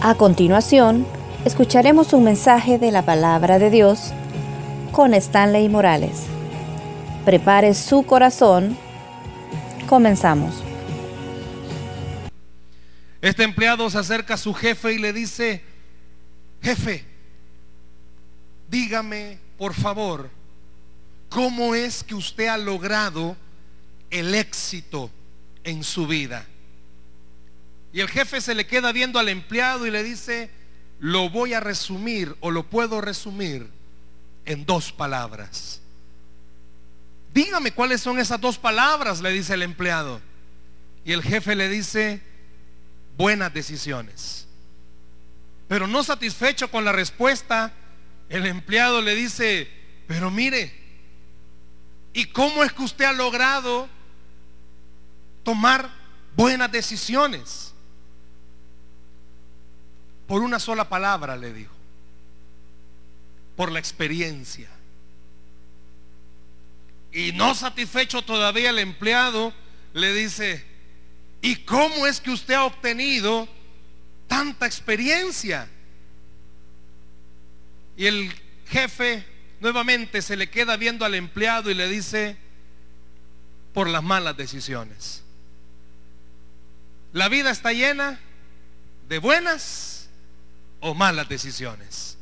A continuación, escucharemos un mensaje de la palabra de Dios con Stanley Morales. Prepare su corazón. Comenzamos. Este empleado se acerca a su jefe y le dice, jefe, dígame por favor, ¿cómo es que usted ha logrado el éxito en su vida? Y el jefe se le queda viendo al empleado y le dice, lo voy a resumir o lo puedo resumir en dos palabras. Dígame cuáles son esas dos palabras, le dice el empleado. Y el jefe le dice, buenas decisiones. Pero no satisfecho con la respuesta, el empleado le dice, pero mire, ¿y cómo es que usted ha logrado tomar buenas decisiones? Por una sola palabra le dijo, por la experiencia. Y no satisfecho todavía el empleado, le dice, ¿y cómo es que usted ha obtenido tanta experiencia? Y el jefe nuevamente se le queda viendo al empleado y le dice, por las malas decisiones. La vida está llena de buenas o malas decisiones.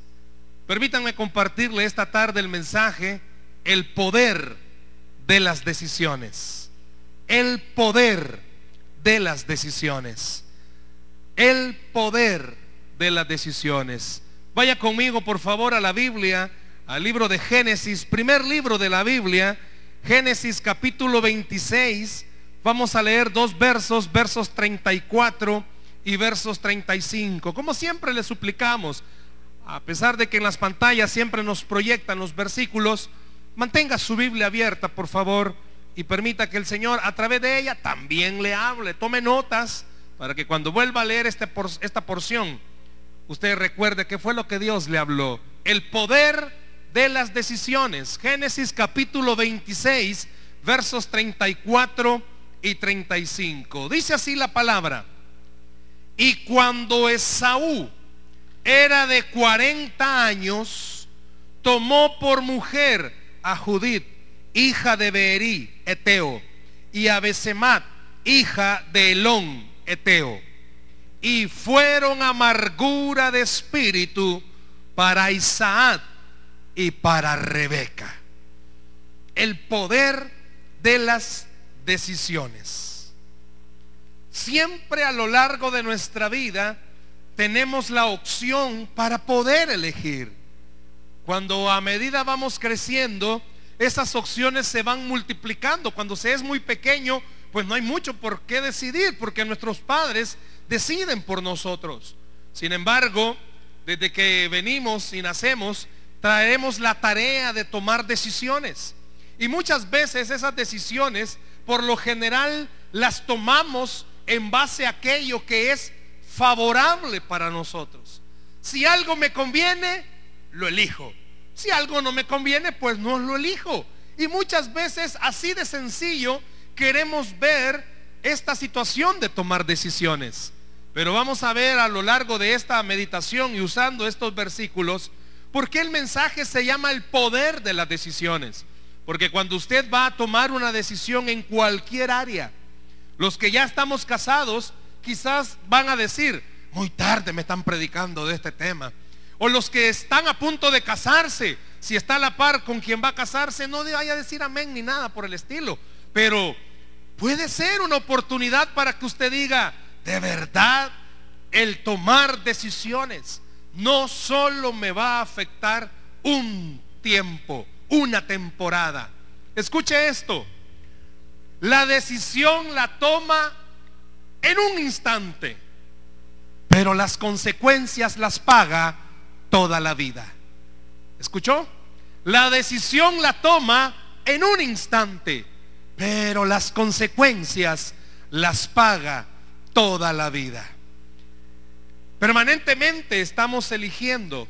Permítanme compartirle esta tarde el mensaje, el poder de las decisiones. El poder de las decisiones. El poder de las decisiones. Vaya conmigo, por favor, a la Biblia, al libro de Génesis, primer libro de la Biblia, Génesis capítulo 26. Vamos a leer dos versos, versos 34 y versos 35. Como siempre le suplicamos, a pesar de que en las pantallas siempre nos proyectan los versículos, mantenga su Biblia abierta, por favor, y permita que el Señor a través de ella también le hable. Tome notas para que cuando vuelva a leer este esta porción, usted recuerde que fue lo que Dios le habló. El poder de las decisiones. Génesis capítulo 26, versos 34 y 35. Dice así la palabra. Y cuando Esaú era de 40 años, tomó por mujer a Judith, hija de Beerí, Eteo, y a Besemat, hija de Elón, Eteo y fueron amargura de espíritu para Isaac y para Rebeca. El poder de las decisiones. Siempre a lo largo de nuestra vida tenemos la opción para poder elegir. Cuando a medida vamos creciendo, esas opciones se van multiplicando. Cuando se es muy pequeño, pues no hay mucho por qué decidir, porque nuestros padres deciden por nosotros. Sin embargo, desde que venimos y nacemos, traemos la tarea de tomar decisiones. Y muchas veces esas decisiones, por lo general, las tomamos en base a aquello que es favorable para nosotros. Si algo me conviene, lo elijo. Si algo no me conviene, pues no lo elijo. Y muchas veces así de sencillo queremos ver esta situación de tomar decisiones. Pero vamos a ver a lo largo de esta meditación y usando estos versículos, por qué el mensaje se llama el poder de las decisiones. Porque cuando usted va a tomar una decisión en cualquier área, los que ya estamos casados quizás van a decir, muy tarde me están predicando de este tema. O los que están a punto de casarse, si está a la par con quien va a casarse, no vaya a decir amén ni nada por el estilo. Pero puede ser una oportunidad para que usted diga, de verdad, el tomar decisiones no solo me va a afectar un tiempo, una temporada. Escuche esto. La decisión la toma en un instante, pero las consecuencias las paga toda la vida. ¿Escuchó? La decisión la toma en un instante, pero las consecuencias las paga toda la vida. Permanentemente estamos eligiendo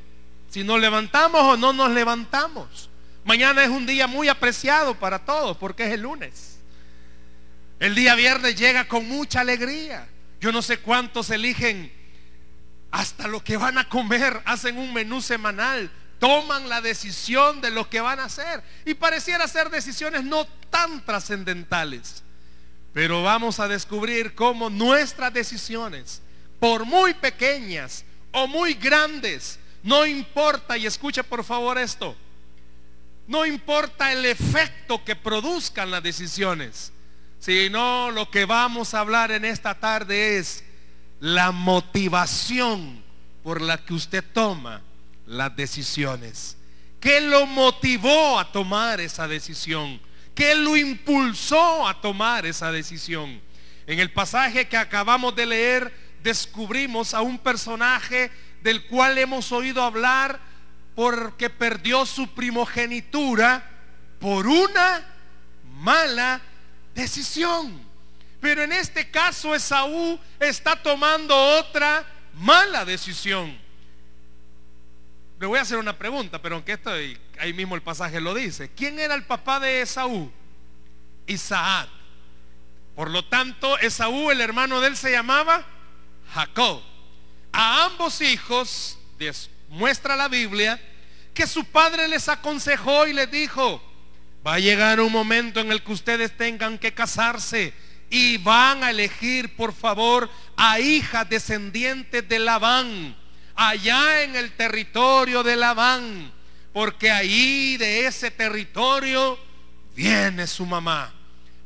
si nos levantamos o no nos levantamos. Mañana es un día muy apreciado para todos porque es el lunes. El día viernes llega con mucha alegría. Yo no sé cuántos eligen hasta lo que van a comer, hacen un menú semanal, toman la decisión de lo que van a hacer. Y pareciera ser decisiones no tan trascendentales. Pero vamos a descubrir cómo nuestras decisiones, por muy pequeñas o muy grandes, no importa, y escuche por favor esto, no importa el efecto que produzcan las decisiones, sino lo que vamos a hablar en esta tarde es la motivación por la que usted toma las decisiones. ¿Qué lo motivó a tomar esa decisión? ¿Qué lo impulsó a tomar esa decisión? En el pasaje que acabamos de leer descubrimos a un personaje del cual hemos oído hablar porque perdió su primogenitura por una mala decisión. Pero en este caso Esaú está tomando otra mala decisión. Le voy a hacer una pregunta, pero aunque esto ahí mismo el pasaje lo dice. ¿Quién era el papá de Esaú? Isaac. Por lo tanto, Esaú, el hermano de él, se llamaba Jacob. A ambos hijos, muestra la Biblia, que su padre les aconsejó y les dijo, va a llegar un momento en el que ustedes tengan que casarse y van a elegir, por favor, a hijas descendientes de Labán allá en el territorio de Labán, porque ahí de ese territorio viene su mamá,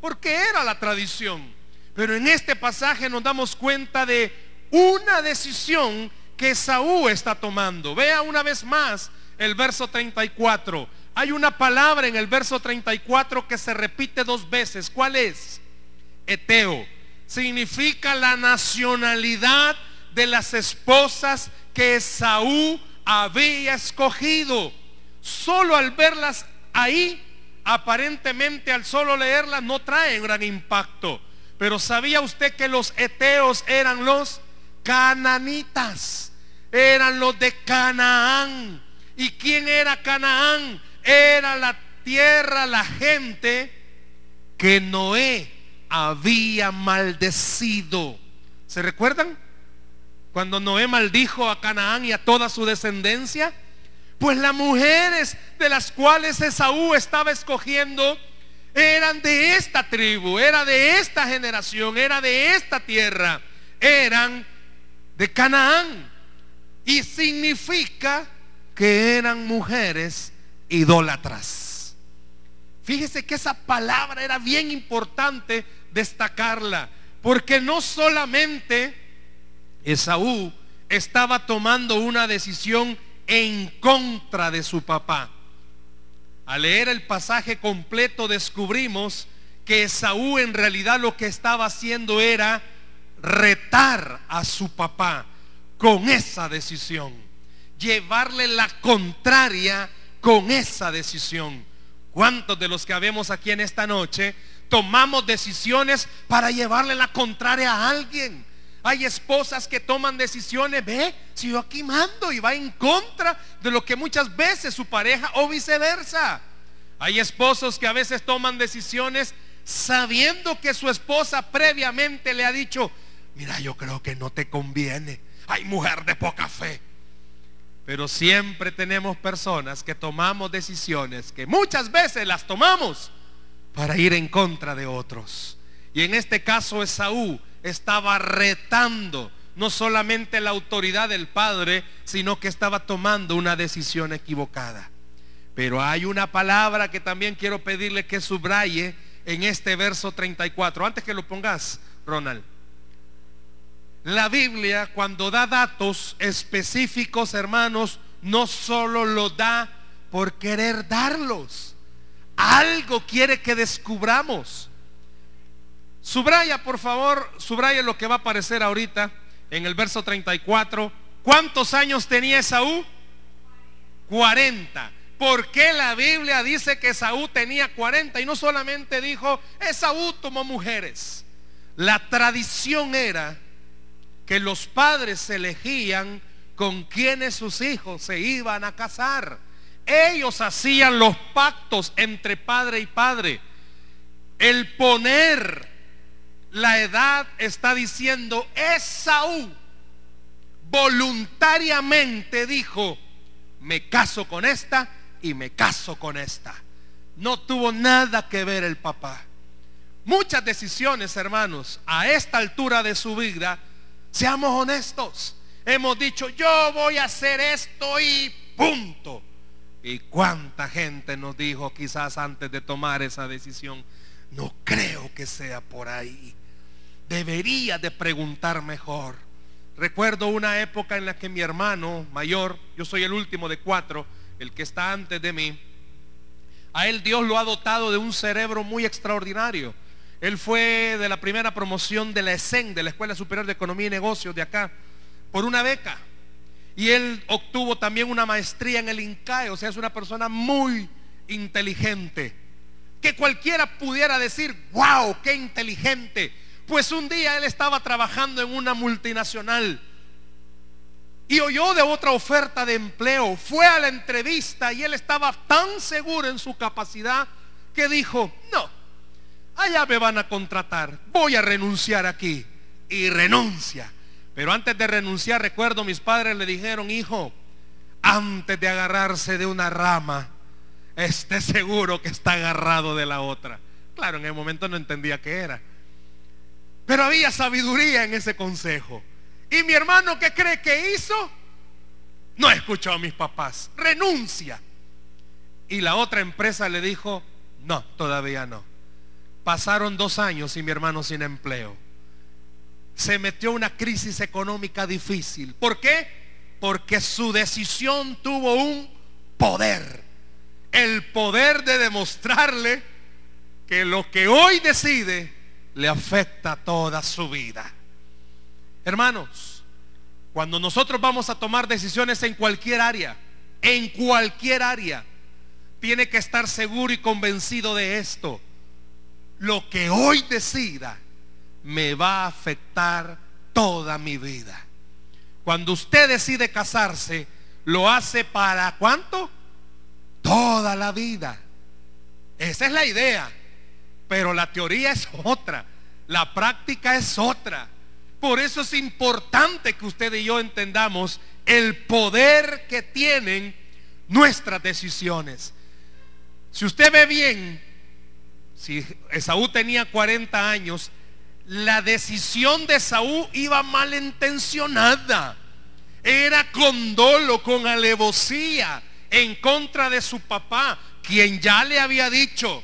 porque era la tradición. Pero en este pasaje nos damos cuenta de una decisión que Saúl está tomando. Vea una vez más el verso 34. Hay una palabra en el verso 34 que se repite dos veces. ¿Cuál es? Eteo. Significa la nacionalidad de las esposas que Saúl había escogido. Solo al verlas ahí, aparentemente al solo leerlas no traen gran impacto. Pero ¿sabía usted que los eteos eran los cananitas? Eran los de Canaán. ¿Y quién era Canaán? Era la tierra, la gente que Noé había maldecido. ¿Se recuerdan? Cuando Noé maldijo a Canaán y a toda su descendencia, pues las mujeres de las cuales Esaú estaba escogiendo eran de esta tribu, era de esta generación, era de esta tierra, eran de Canaán. Y significa que eran mujeres idólatras. Fíjese que esa palabra era bien importante destacarla, porque no solamente Esaú estaba tomando una decisión en contra de su papá. Al leer el pasaje completo descubrimos que Esaú en realidad lo que estaba haciendo era retar a su papá con esa decisión. Llevarle la contraria con esa decisión. ¿Cuántos de los que habemos aquí en esta noche tomamos decisiones para llevarle la contraria a alguien? Hay esposas que toman decisiones, ve, si yo aquí mando y va en contra de lo que muchas veces su pareja o viceversa. Hay esposos que a veces toman decisiones sabiendo que su esposa previamente le ha dicho, mira, yo creo que no te conviene. Hay mujer de poca fe. Pero siempre tenemos personas que tomamos decisiones que muchas veces las tomamos para ir en contra de otros. Y en este caso Esaú estaba retando no solamente la autoridad del Padre, sino que estaba tomando una decisión equivocada. Pero hay una palabra que también quiero pedirle que subraye en este verso 34. Antes que lo pongas, Ronald. La Biblia cuando da datos específicos, hermanos, no solo lo da por querer darlos. Algo quiere que descubramos. Subraya, por favor, subraya lo que va a aparecer ahorita en el verso 34. ¿Cuántos años tenía Esaú? 40. ¿Por qué la Biblia dice que Esaú tenía 40 y no solamente dijo Esaú tomó mujeres? La tradición era que los padres elegían con quienes sus hijos se iban a casar. Ellos hacían los pactos entre padre y padre. El poner la edad está diciendo, Esaú voluntariamente dijo, me caso con esta y me caso con esta. No tuvo nada que ver el papá. Muchas decisiones, hermanos, a esta altura de su vida, seamos honestos. Hemos dicho, yo voy a hacer esto y punto. ¿Y cuánta gente nos dijo quizás antes de tomar esa decisión? No creo que sea por ahí. Debería de preguntar mejor. Recuerdo una época en la que mi hermano mayor, yo soy el último de cuatro, el que está antes de mí, a él Dios lo ha dotado de un cerebro muy extraordinario. Él fue de la primera promoción de la ESEN, de la Escuela Superior de Economía y Negocios de acá, por una beca. Y él obtuvo también una maestría en el INCAE, o sea, es una persona muy inteligente. Que cualquiera pudiera decir, wow, qué inteligente. Pues un día él estaba trabajando en una multinacional y oyó de otra oferta de empleo. Fue a la entrevista y él estaba tan seguro en su capacidad que dijo, no, allá me van a contratar, voy a renunciar aquí. Y renuncia. Pero antes de renunciar, recuerdo, mis padres le dijeron, hijo, antes de agarrarse de una rama, esté seguro que está agarrado de la otra. Claro, en el momento no entendía qué era. Pero había sabiduría en ese consejo. Y mi hermano, ¿qué cree que hizo? No escuchó a mis papás. Renuncia. Y la otra empresa le dijo, no, todavía no. Pasaron dos años y mi hermano sin empleo. Se metió una crisis económica difícil. ¿Por qué? Porque su decisión tuvo un poder. El poder de demostrarle que lo que hoy decide le afecta toda su vida. Hermanos, cuando nosotros vamos a tomar decisiones en cualquier área, en cualquier área, tiene que estar seguro y convencido de esto. Lo que hoy decida me va a afectar toda mi vida. Cuando usted decide casarse, lo hace para cuánto? Toda la vida. Esa es la idea. Pero la teoría es otra, la práctica es otra. Por eso es importante que usted y yo entendamos el poder que tienen nuestras decisiones. Si usted ve bien, si Esaú tenía 40 años, la decisión de Esaú iba malintencionada. Era con dolo, con alevosía, en contra de su papá, quien ya le había dicho,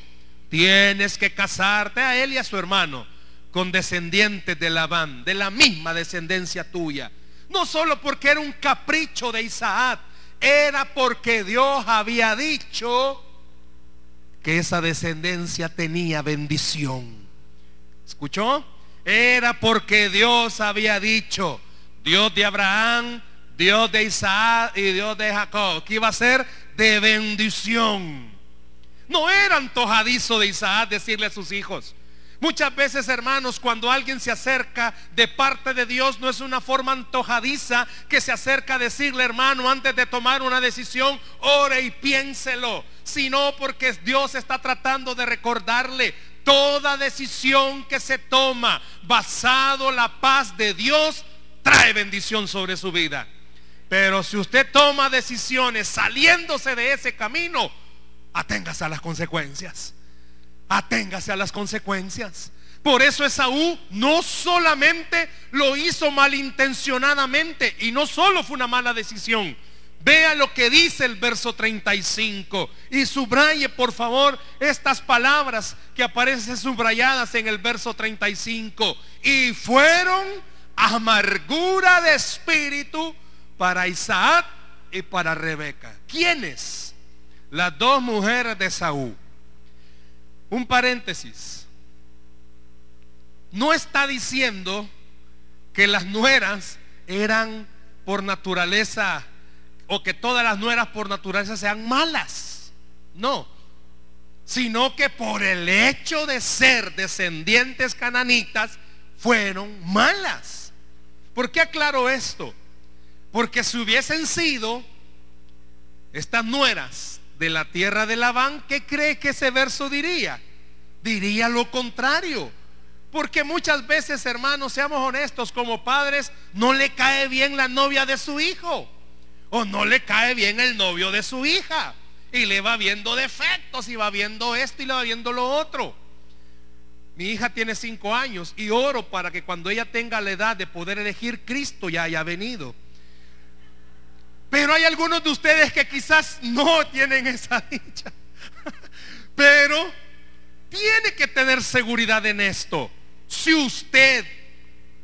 Tienes que casarte a él y a su hermano con descendientes de Labán, de la misma descendencia tuya. No solo porque era un capricho de Isaac, era porque Dios había dicho que esa descendencia tenía bendición. ¿Escuchó? Era porque Dios había dicho, Dios de Abraham, Dios de Isaac y Dios de Jacob, que iba a ser de bendición. No era antojadizo de Isaac decirle a sus hijos. Muchas veces, hermanos, cuando alguien se acerca de parte de Dios, no es una forma antojadiza que se acerca a decirle, hermano, antes de tomar una decisión, ore y piénselo, sino porque Dios está tratando de recordarle toda decisión que se toma basado la paz de Dios trae bendición sobre su vida. Pero si usted toma decisiones saliéndose de ese camino, aténgase a las consecuencias. Aténgase a las consecuencias. Por eso Esaú no solamente lo hizo malintencionadamente y no solo fue una mala decisión. Vea lo que dice el verso 35 y subraye por favor estas palabras que aparecen subrayadas en el verso 35. Y fueron amargura de espíritu para Isaac y para Rebeca. ¿Quiénes? las dos mujeres de Saúl. Un paréntesis. No está diciendo que las nueras eran por naturaleza o que todas las nueras por naturaleza sean malas. No. Sino que por el hecho de ser descendientes cananitas fueron malas. ¿Por qué aclaro esto? Porque si hubiesen sido estas nueras de la tierra de Labán, ¿qué cree que ese verso diría? Diría lo contrario. Porque muchas veces, hermanos, seamos honestos, como padres, no le cae bien la novia de su hijo. O no le cae bien el novio de su hija. Y le va viendo defectos y va viendo esto y le va viendo lo otro. Mi hija tiene cinco años y oro para que cuando ella tenga la edad de poder elegir, Cristo ya haya venido. Pero hay algunos de ustedes que quizás no tienen esa dicha. Pero tiene que tener seguridad en esto si usted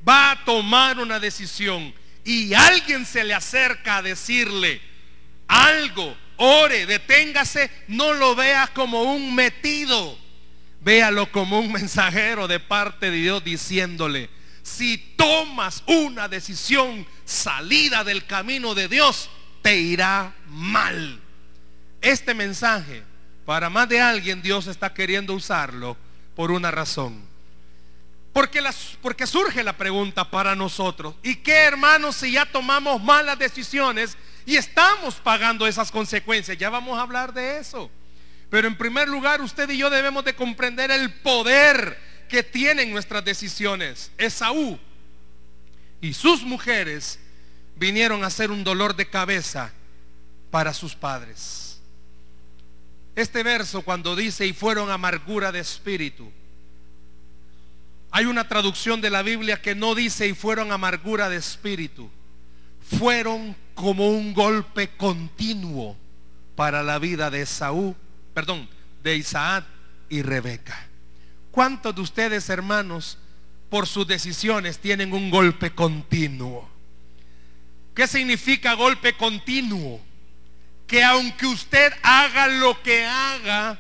va a tomar una decisión y alguien se le acerca a decirle algo, ore, deténgase, no lo vea como un metido, véalo como un mensajero de parte de Dios diciéndole, si tomas una decisión salida del camino de Dios, te irá mal. Este mensaje, para más de alguien, Dios está queriendo usarlo por una razón. Porque, las, porque surge la pregunta para nosotros. ¿Y qué hermanos si ya tomamos malas decisiones y estamos pagando esas consecuencias? Ya vamos a hablar de eso. Pero en primer lugar usted y yo debemos de comprender el poder que tienen nuestras decisiones. Esaú y sus mujeres vinieron a ser un dolor de cabeza para sus padres. Este verso cuando dice y fueron amargura de espíritu hay una traducción de la Biblia que no dice y fueron amargura de espíritu. Fueron como un golpe continuo para la vida de Saúl, perdón, de Isaac y Rebeca. ¿Cuántos de ustedes, hermanos, por sus decisiones tienen un golpe continuo? ¿Qué significa golpe continuo? Que aunque usted haga lo que haga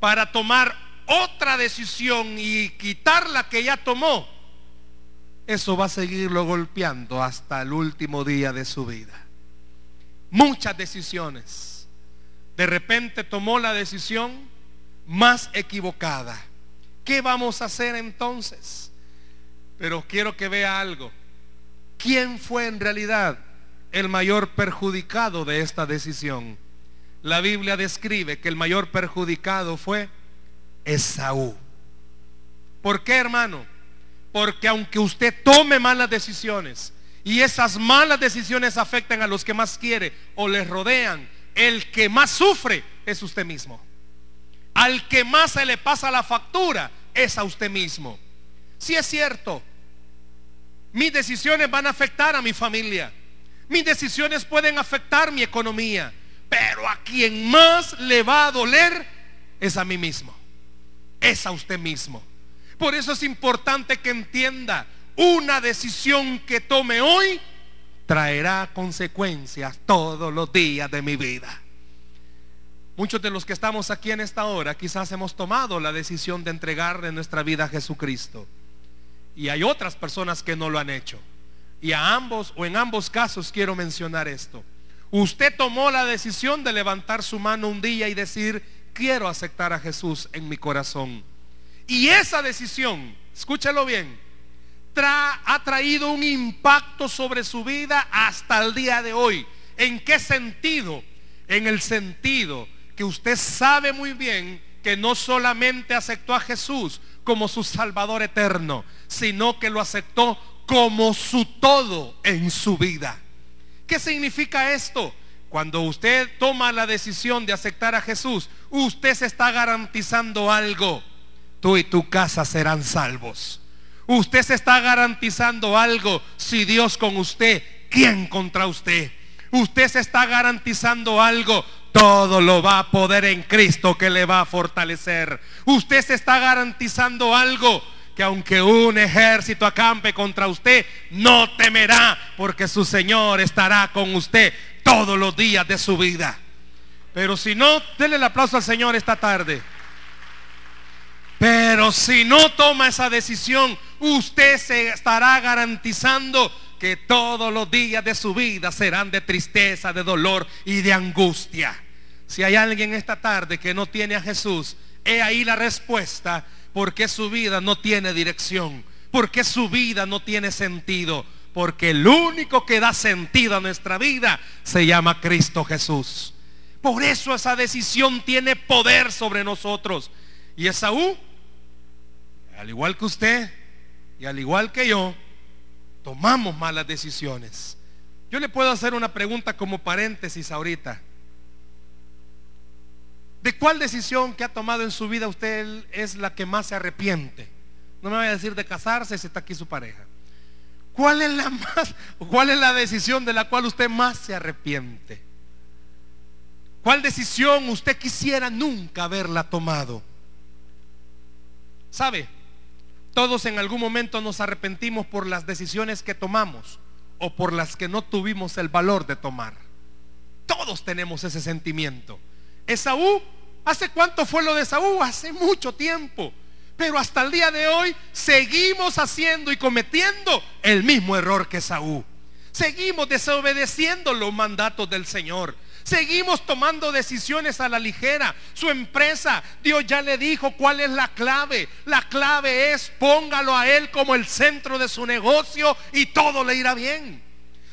para tomar otra decisión y quitar la que ya tomó, eso va a seguirlo golpeando hasta el último día de su vida. Muchas decisiones. De repente tomó la decisión más equivocada. ¿Qué vamos a hacer entonces? Pero quiero que vea algo. ¿Quién fue en realidad el mayor perjudicado de esta decisión? La Biblia describe que el mayor perjudicado fue Esaú. ¿Por qué, hermano? Porque aunque usted tome malas decisiones y esas malas decisiones afectan a los que más quiere o les rodean, el que más sufre es usted mismo. Al que más se le pasa la factura es a usted mismo. Si es cierto, mis decisiones van a afectar a mi familia. Mis decisiones pueden afectar mi economía. Pero a quien más le va a doler es a mí mismo es a usted mismo. Por eso es importante que entienda, una decisión que tome hoy traerá consecuencias todos los días de mi vida. Muchos de los que estamos aquí en esta hora quizás hemos tomado la decisión de entregarle nuestra vida a Jesucristo. Y hay otras personas que no lo han hecho. Y a ambos o en ambos casos quiero mencionar esto. Usted tomó la decisión de levantar su mano un día y decir, quiero aceptar a Jesús en mi corazón. Y esa decisión, escúchalo bien, ha traído un impacto sobre su vida hasta el día de hoy. ¿En qué sentido? En el sentido que usted sabe muy bien que no solamente aceptó a Jesús como su Salvador eterno, sino que lo aceptó como su todo en su vida. ¿Qué significa esto? Cuando usted toma la decisión de aceptar a Jesús, usted se está garantizando algo. Tú y tu casa serán salvos. Usted se está garantizando algo. Si Dios con usted, ¿quién contra usted? Usted se está garantizando algo. Todo lo va a poder en Cristo que le va a fortalecer. Usted se está garantizando algo que aunque un ejército acampe contra usted, no temerá porque su Señor estará con usted todos los días de su vida. Pero si no, denle el aplauso al Señor esta tarde. Pero si no toma esa decisión, usted se estará garantizando que todos los días de su vida serán de tristeza, de dolor y de angustia. Si hay alguien esta tarde que no tiene a Jesús, he ahí la respuesta porque su vida no tiene dirección, porque su vida no tiene sentido, porque el único que da sentido a nuestra vida se llama Cristo Jesús. Por eso esa decisión tiene poder sobre nosotros. Y Esaú, al igual que usted y al igual que yo, tomamos malas decisiones. Yo le puedo hacer una pregunta como paréntesis ahorita. ¿De cuál decisión que ha tomado en su vida usted es la que más se arrepiente? No me vaya a decir de casarse si está aquí su pareja. ¿Cuál es la más cuál es la decisión de la cual usted más se arrepiente? ¿Cuál decisión usted quisiera nunca haberla tomado? ¿Sabe? Todos en algún momento nos arrepentimos por las decisiones que tomamos o por las que no tuvimos el valor de tomar. Todos tenemos ese sentimiento. Esaú, ¿hace cuánto fue lo de Esaú? Hace mucho tiempo. Pero hasta el día de hoy seguimos haciendo y cometiendo el mismo error que Esaú. Seguimos desobedeciendo los mandatos del Señor. Seguimos tomando decisiones a la ligera. Su empresa, Dios ya le dijo cuál es la clave. La clave es póngalo a Él como el centro de su negocio y todo le irá bien.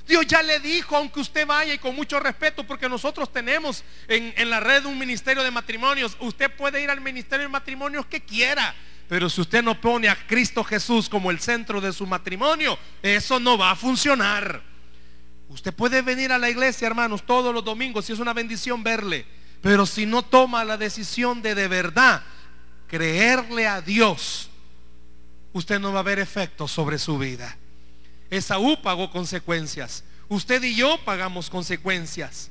Dios ya le dijo, aunque usted vaya y con mucho respeto, porque nosotros tenemos en, la red un ministerio de matrimonios, usted puede ir al ministerio de matrimonios que quiera. Pero si usted no pone a Cristo Jesús como el centro de su matrimonio, eso no va a funcionar. Usted puede venir a la iglesia, hermanos, todos los domingos, si es una bendición verle. Pero si no toma la decisión de de verdad creerle a Dios, usted no va a ver efectos sobre su vida. Esaú pagó consecuencias. Usted y yo pagamos consecuencias.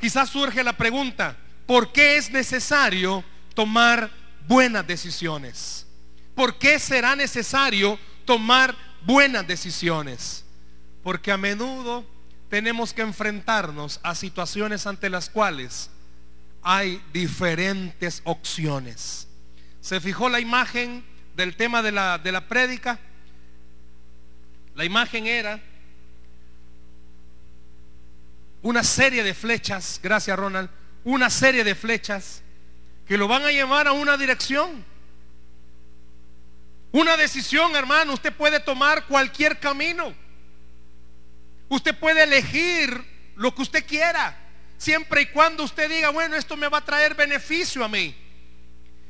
Quizás surge la pregunta, ¿por qué es necesario tomar buenas decisiones? ¿Por qué será necesario tomar buenas decisiones? Porque a menudo tenemos que enfrentarnos a situaciones ante las cuales hay diferentes opciones. ¿Se fijó la imagen del tema de la, de la prédica? La imagen era una serie de flechas, gracias Ronald, una serie de flechas que lo van a llevar a una dirección. Una decisión, hermano, usted puede tomar cualquier camino. Usted puede elegir lo que usted quiera, siempre y cuando usted diga, bueno, esto me va a traer beneficio a mí.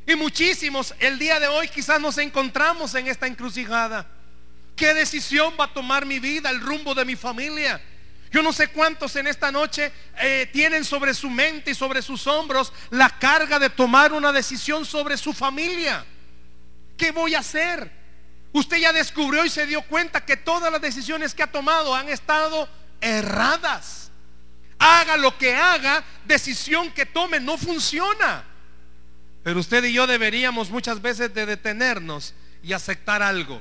Y muchísimos el día de hoy quizás nos encontramos en esta encrucijada. ¿Qué decisión va a tomar mi vida, el rumbo de mi familia? Yo no sé cuántos en esta noche eh, tienen sobre su mente y sobre sus hombros la carga de tomar una decisión sobre su familia. ¿Qué voy a hacer? Usted ya descubrió y se dio cuenta que todas las decisiones que ha tomado han estado erradas. Haga lo que haga, decisión que tome no funciona. Pero usted y yo deberíamos muchas veces de detenernos y aceptar algo.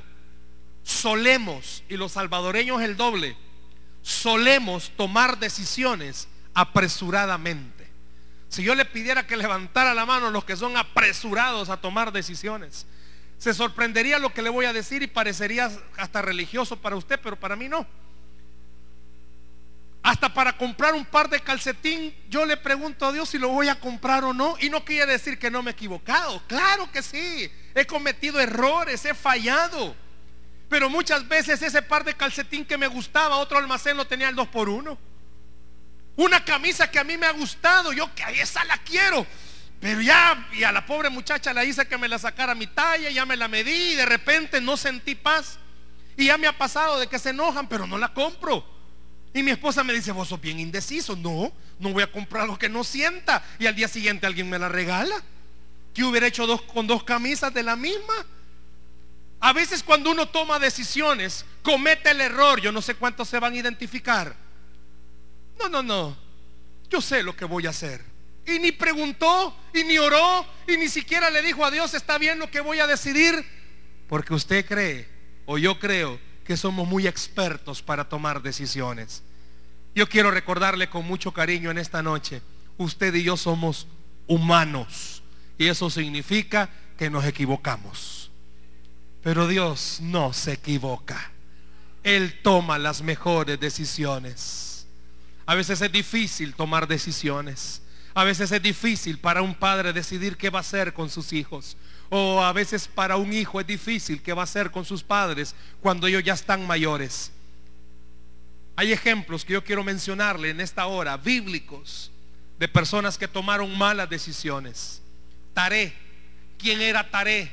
Solemos, y los salvadoreños el doble, solemos tomar decisiones apresuradamente. Si yo le pidiera que levantara la mano los que son apresurados a tomar decisiones, se sorprendería lo que le voy a decir y parecería hasta religioso para usted, pero para mí no. Hasta para comprar un par de calcetín, yo le pregunto a Dios si lo voy a comprar o no. Y no quiere decir que no me he equivocado. Claro que sí. He cometido errores, he fallado. Pero muchas veces ese par de calcetín que me gustaba, otro almacén lo tenía el 2 por 1 Una camisa que a mí me ha gustado, yo que esa la quiero. Pero ya, y a la pobre muchacha la hice que me la sacara mi talla, ya me la medí y de repente no sentí paz. Y ya me ha pasado de que se enojan, pero no la compro. Y mi esposa me dice, vos sos bien indeciso. No, no voy a comprar algo que no sienta. Y al día siguiente alguien me la regala. Que hubiera hecho dos, con dos camisas de la misma. A veces cuando uno toma decisiones, comete el error. Yo no sé cuántos se van a identificar. No, no, no. Yo sé lo que voy a hacer. Y ni preguntó, y ni oró, y ni siquiera le dijo a Dios, está bien lo que voy a decidir. Porque usted cree, o yo creo, que somos muy expertos para tomar decisiones. Yo quiero recordarle con mucho cariño en esta noche, usted y yo somos humanos. Y eso significa que nos equivocamos. Pero Dios no se equivoca. Él toma las mejores decisiones. A veces es difícil tomar decisiones. A veces es difícil para un padre decidir qué va a hacer con sus hijos. O a veces para un hijo es difícil qué va a hacer con sus padres cuando ellos ya están mayores. Hay ejemplos que yo quiero mencionarle en esta hora, bíblicos, de personas que tomaron malas decisiones. Taré, ¿quién era Taré?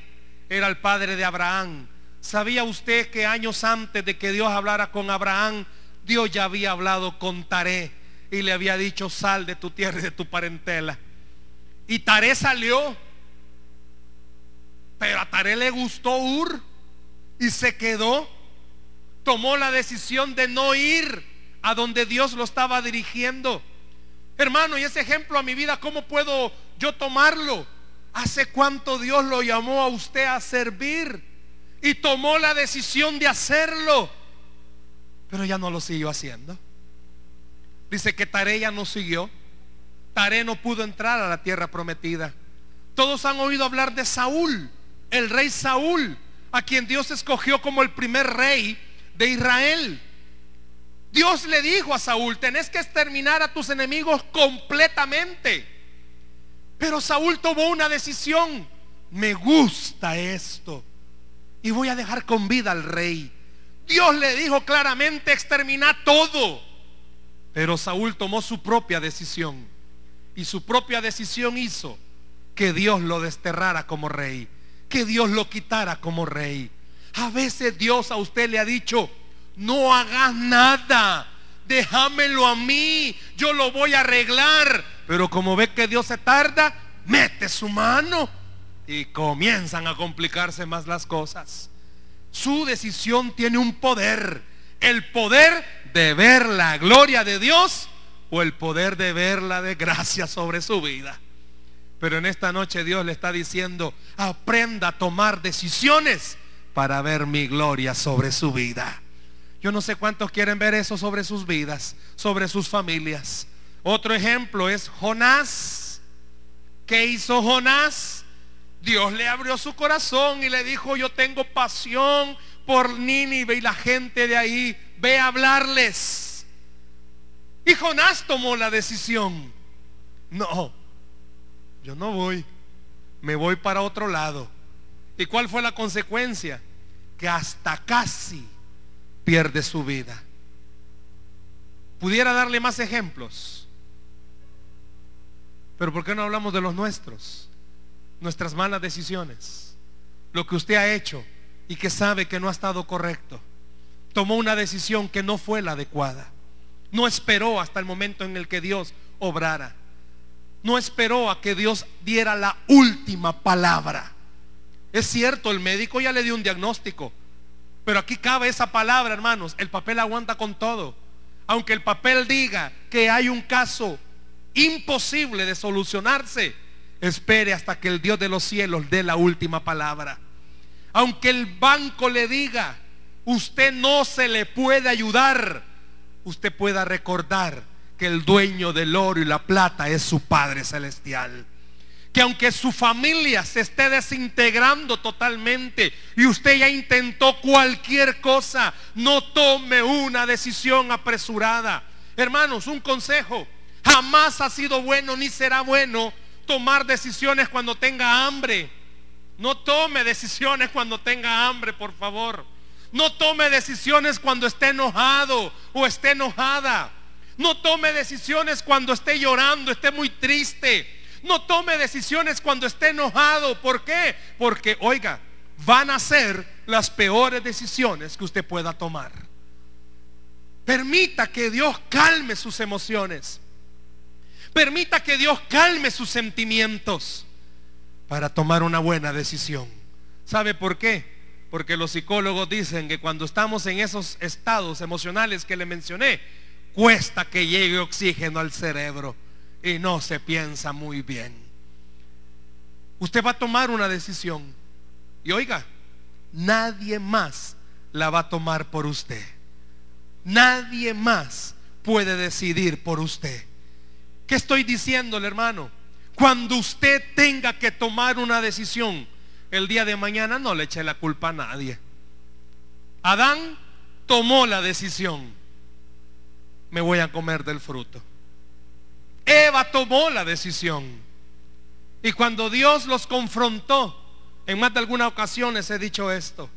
era el padre de Abraham. ¿Sabía usted que años antes de que Dios hablara con Abraham, Dios ya había hablado con Taré y le había dicho, sal de tu tierra y de tu parentela? Y Taré salió. Pero a Taré le gustó Ur y se quedó. Tomó la decisión de no ir a donde Dios lo estaba dirigiendo. Hermano, y ese ejemplo a mi vida, ¿cómo puedo yo tomarlo? ¿Hace cuánto Dios lo llamó a usted a servir? Y tomó la decisión de hacerlo. Pero ya no lo siguió haciendo. Dice que Tare ya no siguió. Tare no pudo entrar a la tierra prometida. Todos han oído hablar de Saúl, el rey Saúl, a quien Dios escogió como el primer rey de Israel. Dios le dijo a Saúl, tenés que exterminar a tus enemigos completamente. Pero Saúl tomó una decisión. Me gusta esto. Y voy a dejar con vida al rey. Dios le dijo claramente, extermina todo. Pero Saúl tomó su propia decisión. Y su propia decisión hizo que Dios lo desterrara como rey. Que Dios lo quitara como rey. A veces Dios a usted le ha dicho, no hagas nada déjamelo a mí, yo lo voy a arreglar. Pero como ve que Dios se tarda, mete su mano y comienzan a complicarse más las cosas. Su decisión tiene un poder, el poder de ver la gloria de Dios o el poder de ver la desgracia sobre su vida. Pero en esta noche Dios le está diciendo, aprenda a tomar decisiones para ver mi gloria sobre su vida. Yo no sé cuántos quieren ver eso sobre sus vidas, sobre sus familias. Otro ejemplo es Jonás. ¿Qué hizo Jonás? Dios le abrió su corazón y le dijo, yo tengo pasión por Nínive y la gente de ahí, ve a hablarles. Y Jonás tomó la decisión. No, yo no voy, me voy para otro lado. ¿Y cuál fue la consecuencia? Que hasta casi pierde su vida. Pudiera darle más ejemplos. Pero ¿por qué no hablamos de los nuestros? Nuestras malas decisiones. Lo que usted ha hecho y que sabe que no ha estado correcto. Tomó una decisión que no fue la adecuada. No esperó hasta el momento en el que Dios obrara. No esperó a que Dios diera la última palabra. Es cierto, el médico ya le dio un diagnóstico. Pero aquí cabe esa palabra, hermanos. El papel aguanta con todo. Aunque el papel diga que hay un caso imposible de solucionarse, espere hasta que el Dios de los cielos dé la última palabra. Aunque el banco le diga, usted no se le puede ayudar, usted pueda recordar que el dueño del oro y la plata es su Padre Celestial que aunque su familia se esté desintegrando totalmente y usted ya intentó cualquier cosa, no tome una decisión apresurada. Hermanos, un consejo. Jamás ha sido bueno ni será bueno tomar decisiones cuando tenga hambre. No tome decisiones cuando tenga hambre, por favor. No tome decisiones cuando esté enojado o esté enojada. No tome decisiones cuando esté llorando, esté muy triste no tome decisiones cuando esté enojado. ¿Por qué? Porque, oiga, van a ser las peores decisiones que usted pueda tomar. Permita que Dios calme sus emociones. Permita que Dios calme sus sentimientos para tomar una buena decisión. ¿Sabe por qué? Porque los psicólogos dicen que cuando estamos en esos estados emocionales que le mencioné, cuesta que llegue oxígeno al cerebro y no se piensa muy bien. Usted va a tomar una decisión y oiga, nadie más la va a tomar por usted. Nadie más puede decidir por usted. ¿Qué estoy diciéndole, hermano? Cuando usted tenga que tomar una decisión el día de mañana, no le eche la culpa a nadie. Adán tomó la decisión. Me voy a comer del fruto. Eva tomó la decisión. Y cuando Dios los confrontó, en más de algunas ocasiones he dicho esto,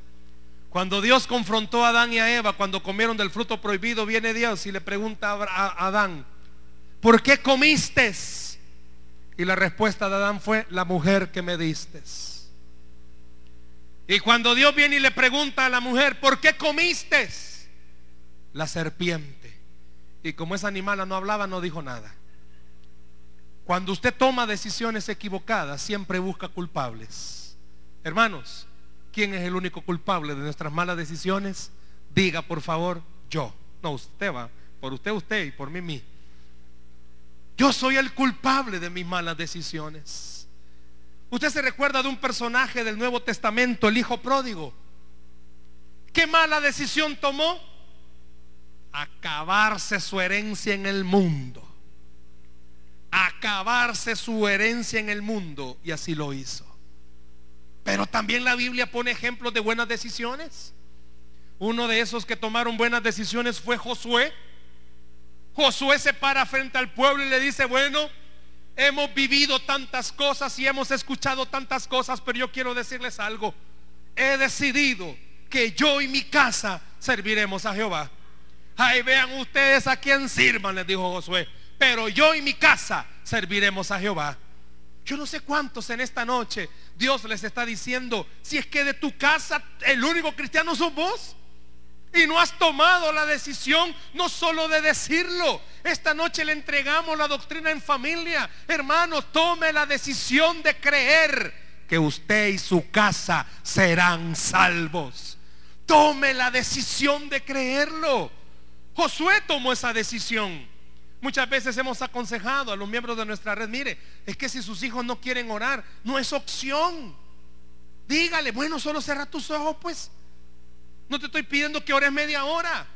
cuando Dios confrontó a Adán y a Eva cuando comieron del fruto prohibido, viene Dios y le pregunta a Adán, ¿por qué comiste? Y la respuesta de Adán fue, la mujer que me diste. Y cuando Dios viene y le pregunta a la mujer, ¿por qué comiste? La serpiente. Y como esa animal no hablaba, no dijo nada. Cuando usted toma decisiones equivocadas, siempre busca culpables. Hermanos, ¿quién es el único culpable de nuestras malas decisiones? Diga, por favor, yo. No, usted va. Por usted, usted y por mí, mí. Yo soy el culpable de mis malas decisiones. Usted se recuerda de un personaje del Nuevo Testamento, el Hijo Pródigo. ¿Qué mala decisión tomó? Acabarse su herencia en el mundo acabarse su herencia en el mundo y así lo hizo. Pero también la Biblia pone ejemplos de buenas decisiones. Uno de esos que tomaron buenas decisiones fue Josué. Josué se para frente al pueblo y le dice, bueno, hemos vivido tantas cosas y hemos escuchado tantas cosas, pero yo quiero decirles algo. He decidido que yo y mi casa serviremos a Jehová. Ahí vean ustedes a quién sirvan, les dijo Josué pero yo y mi casa serviremos a Jehová. Yo no sé cuántos en esta noche Dios les está diciendo, si es que de tu casa el único cristiano sos vos. Y no has tomado la decisión no solo de decirlo. Esta noche le entregamos la doctrina en familia. Hermano, tome la decisión de creer que usted y su casa serán salvos. Tome la decisión de creerlo. Josué tomó esa decisión. Muchas veces hemos aconsejado a los miembros de nuestra red, mire, es que si sus hijos no quieren orar, no es opción. Dígale, bueno, solo cierra tus ojos, pues. No te estoy pidiendo que ores media hora,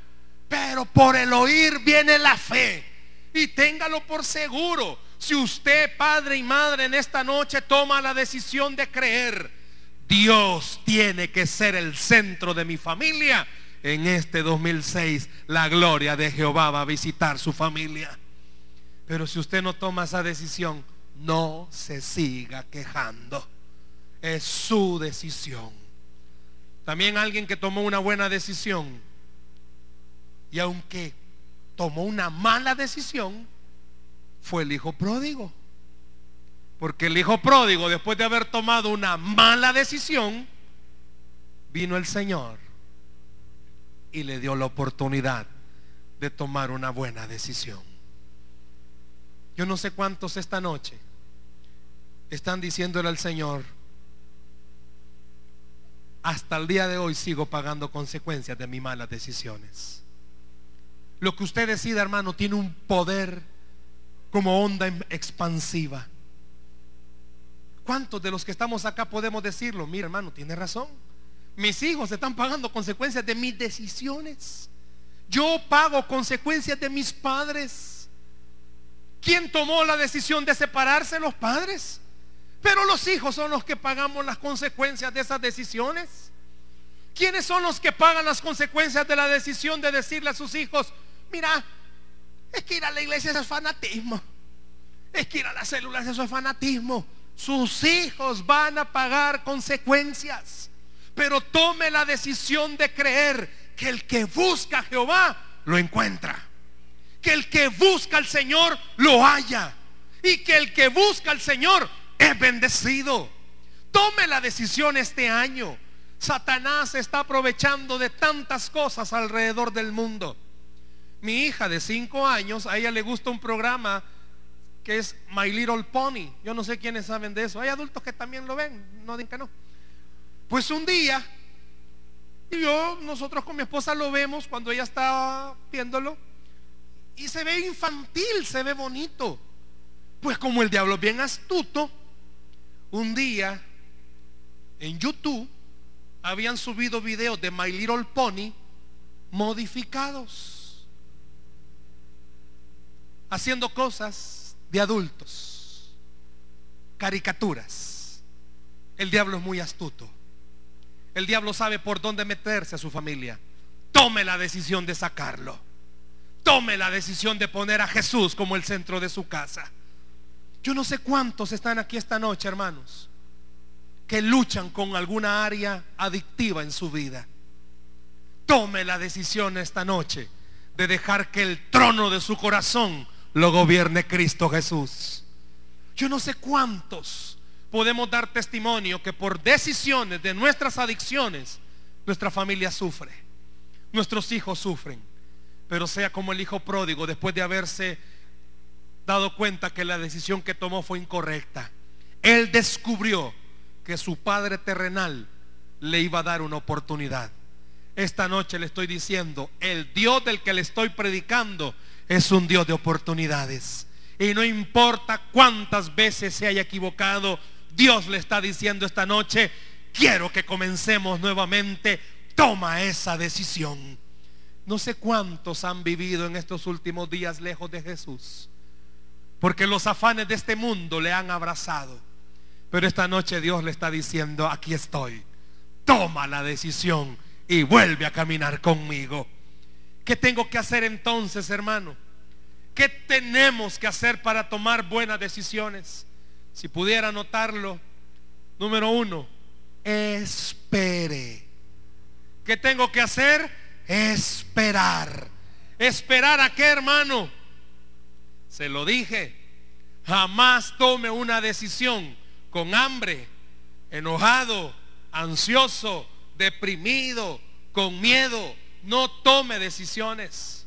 pero por el oír viene la fe. Y téngalo por seguro. Si usted, padre y madre, en esta noche toma la decisión de creer, Dios tiene que ser el centro de mi familia en este 2006 la gloria de Jehová va a visitar su familia. Pero si usted no toma esa decisión, no se siga quejando. Es su decisión. También alguien que tomó una buena decisión y aunque tomó una mala decisión, fue el hijo pródigo. Porque el hijo pródigo, después de haber tomado una mala decisión, vino el Señor y le dio la oportunidad de tomar una buena decisión. Yo no sé cuántos esta noche están diciéndole al Señor, hasta el día de hoy sigo pagando consecuencias de mis malas decisiones. Lo que usted decida, hermano, tiene un poder como onda expansiva. ¿Cuántos de los que estamos acá podemos decirlo? Mira, hermano, tiene razón. Mis hijos están pagando consecuencias de mis decisiones. Yo pago consecuencias de mis padres. ¿Quién tomó la decisión de separarse? Los padres. Pero los hijos son los que pagamos las consecuencias de esas decisiones. ¿Quiénes son los que pagan las consecuencias de la decisión de decirle a sus hijos, mira, es que ir a la iglesia es fanatismo. Es que ir a las células eso es fanatismo. Sus hijos van a pagar consecuencias. Pero tome la decisión de creer que el que busca a Jehová lo encuentra. Que el que busca al Señor lo haya. Y que el que busca al Señor es bendecido. Tome la decisión este año. Satanás está aprovechando de tantas cosas alrededor del mundo. Mi hija de 5 años, a ella le gusta un programa que es My Little Pony. Yo no sé quiénes saben de eso. Hay adultos que también lo ven, no digan que no. Pues un día, y yo, nosotros con mi esposa lo vemos cuando ella está viéndolo, y se ve infantil, se ve bonito. Pues como el diablo es bien astuto, un día en YouTube habían subido videos de My Little Pony modificados, haciendo cosas de adultos, caricaturas. El diablo es muy astuto. El diablo sabe por dónde meterse a su familia. Tome la decisión de sacarlo. Tome la decisión de poner a Jesús como el centro de su casa. Yo no sé cuántos están aquí esta noche, hermanos, que luchan con alguna área adictiva en su vida. Tome la decisión esta noche de dejar que el trono de su corazón lo gobierne Cristo Jesús. Yo no sé cuántos podemos dar testimonio que por decisiones de nuestras adicciones, nuestra familia sufre, nuestros hijos sufren. Pero sea como el hijo pródigo, después de haberse dado cuenta que la decisión que tomó fue incorrecta, él descubrió que su padre terrenal le iba a dar una oportunidad. Esta noche le estoy diciendo, el Dios del que le estoy predicando es un Dios de oportunidades. Y no importa cuántas veces se haya equivocado, Dios le está diciendo esta noche, quiero que comencemos nuevamente, toma esa decisión. No sé cuántos han vivido en estos últimos días lejos de Jesús, porque los afanes de este mundo le han abrazado. Pero esta noche Dios le está diciendo, aquí estoy, toma la decisión y vuelve a caminar conmigo. ¿Qué tengo que hacer entonces, hermano? ¿Qué tenemos que hacer para tomar buenas decisiones? Si pudiera notarlo, número uno, espere. ¿Qué tengo que hacer? Esperar. ¿Esperar a qué, hermano? Se lo dije. Jamás tome una decisión con hambre, enojado, ansioso, deprimido, con miedo. No tome decisiones.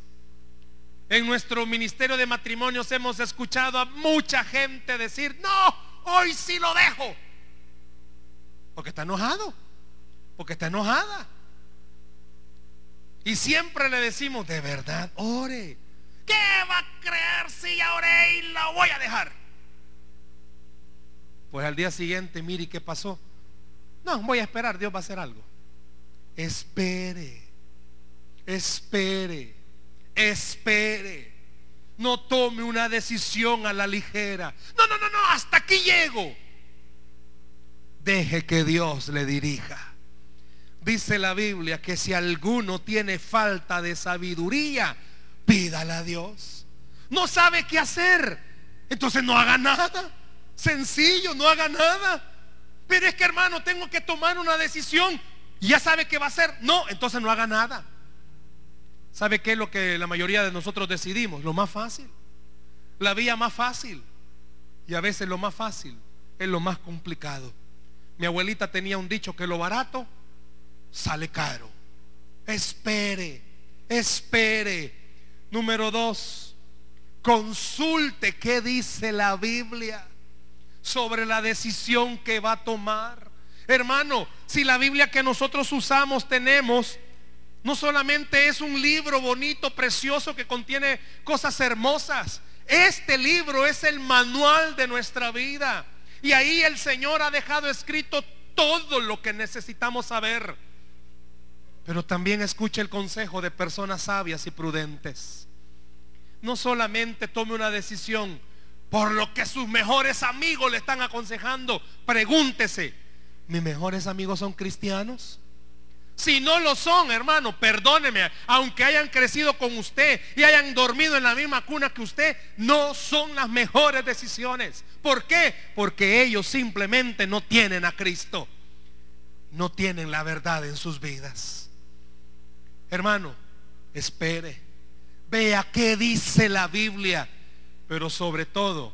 En nuestro ministerio de matrimonios hemos escuchado a mucha gente decir, no, hoy sí lo dejo. Porque está enojado, porque está enojada. Y siempre le decimos, de verdad, ore. ¿Qué va a creer si ya oré y la voy a dejar? Pues al día siguiente, mire qué pasó. No, voy a esperar, Dios va a hacer algo. Espere, espere, espere. No tome una decisión a la ligera. No, no, no, no, hasta aquí llego. Deje que Dios le dirija. Dice la Biblia que si alguno tiene falta de sabiduría, pídala a Dios. No sabe qué hacer, entonces no haga nada. Sencillo, no haga nada. Pero es que hermano, tengo que tomar una decisión. Ya sabe qué va a hacer. No, entonces no haga nada. ¿Sabe qué es lo que la mayoría de nosotros decidimos? Lo más fácil. La vía más fácil. Y a veces lo más fácil es lo más complicado. Mi abuelita tenía un dicho que lo barato sale caro. Espere, espere. Número dos, consulte qué dice la Biblia sobre la decisión que va a tomar. Hermano, si la Biblia que nosotros usamos tenemos, no solamente es un libro bonito, precioso, que contiene cosas hermosas. Este libro es el manual de nuestra vida. Y ahí el Señor ha dejado escrito todo lo que necesitamos saber. Pero también escuche el consejo de personas sabias y prudentes. No solamente tome una decisión por lo que sus mejores amigos le están aconsejando. Pregúntese, ¿mis mejores amigos son cristianos? Si no lo son, hermano, perdóneme, aunque hayan crecido con usted y hayan dormido en la misma cuna que usted, no son las mejores decisiones. ¿Por qué? Porque ellos simplemente no tienen a Cristo. No tienen la verdad en sus vidas. Hermano, espere. Vea qué dice la Biblia. Pero sobre todo,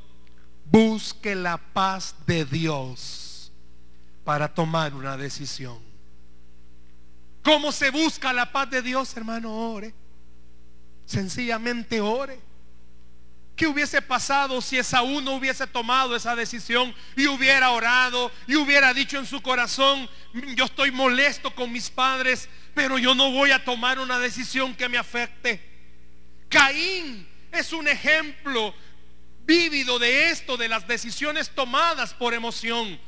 busque la paz de Dios para tomar una decisión. ¿Cómo se busca la paz de Dios, hermano? Ore. Sencillamente ore. ¿Qué hubiese pasado si Esaú no hubiese tomado esa decisión y hubiera orado y hubiera dicho en su corazón, yo estoy molesto con mis padres, pero yo no voy a tomar una decisión que me afecte? Caín es un ejemplo vívido de esto, de las decisiones tomadas por emoción.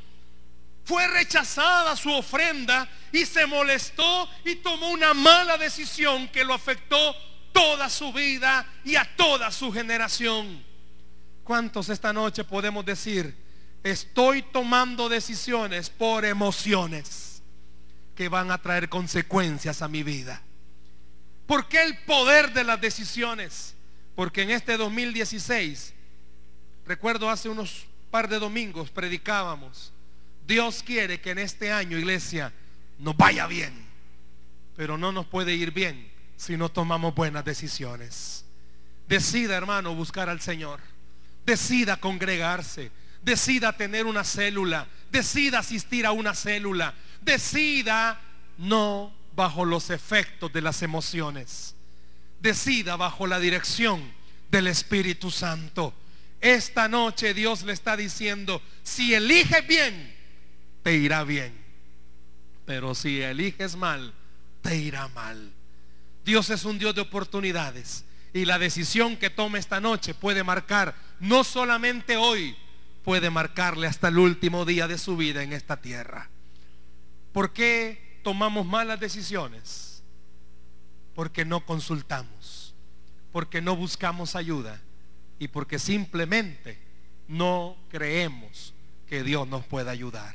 Fue rechazada su ofrenda y se molestó y tomó una mala decisión que lo afectó toda su vida y a toda su generación. ¿Cuántos esta noche podemos decir, estoy tomando decisiones por emociones que van a traer consecuencias a mi vida? ¿Por qué el poder de las decisiones? Porque en este 2016, recuerdo hace unos par de domingos predicábamos, Dios quiere que en este año, iglesia, nos vaya bien, pero no nos puede ir bien si no tomamos buenas decisiones. Decida, hermano, buscar al Señor. Decida congregarse. decida tener una célula, decida asistir a una célula, decida no bajo los efectos de las emociones, decida bajo la dirección del Espíritu Santo. Esta noche Dios le está diciendo, si eliges bien, te irá bien. Pero si eliges mal, te irá mal. Dios es un Dios de oportunidades. Y la decisión que tome esta noche puede marcar, no solamente hoy, puede marcarle hasta el último día de su vida en esta tierra. ¿Por qué tomamos malas decisiones? Porque no consultamos, porque no buscamos ayuda y porque simplemente no creemos que Dios nos pueda ayudar.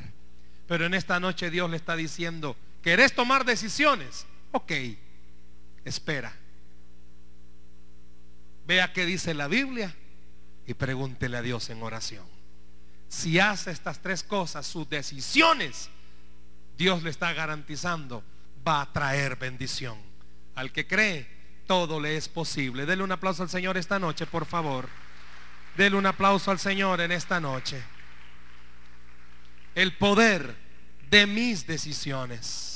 Pero en esta noche Dios le está diciendo, ¿querés tomar decisiones? Ok, espera. Vea qué dice la Biblia y pregúntele a Dios en oración. Si hace estas tres cosas, sus decisiones, Dios le está garantizando, va a traer bendición. Al que cree, todo le es posible. Dele un aplauso al Señor esta noche, por favor. Dele un aplauso al Señor en esta noche. El poder de mis decisiones.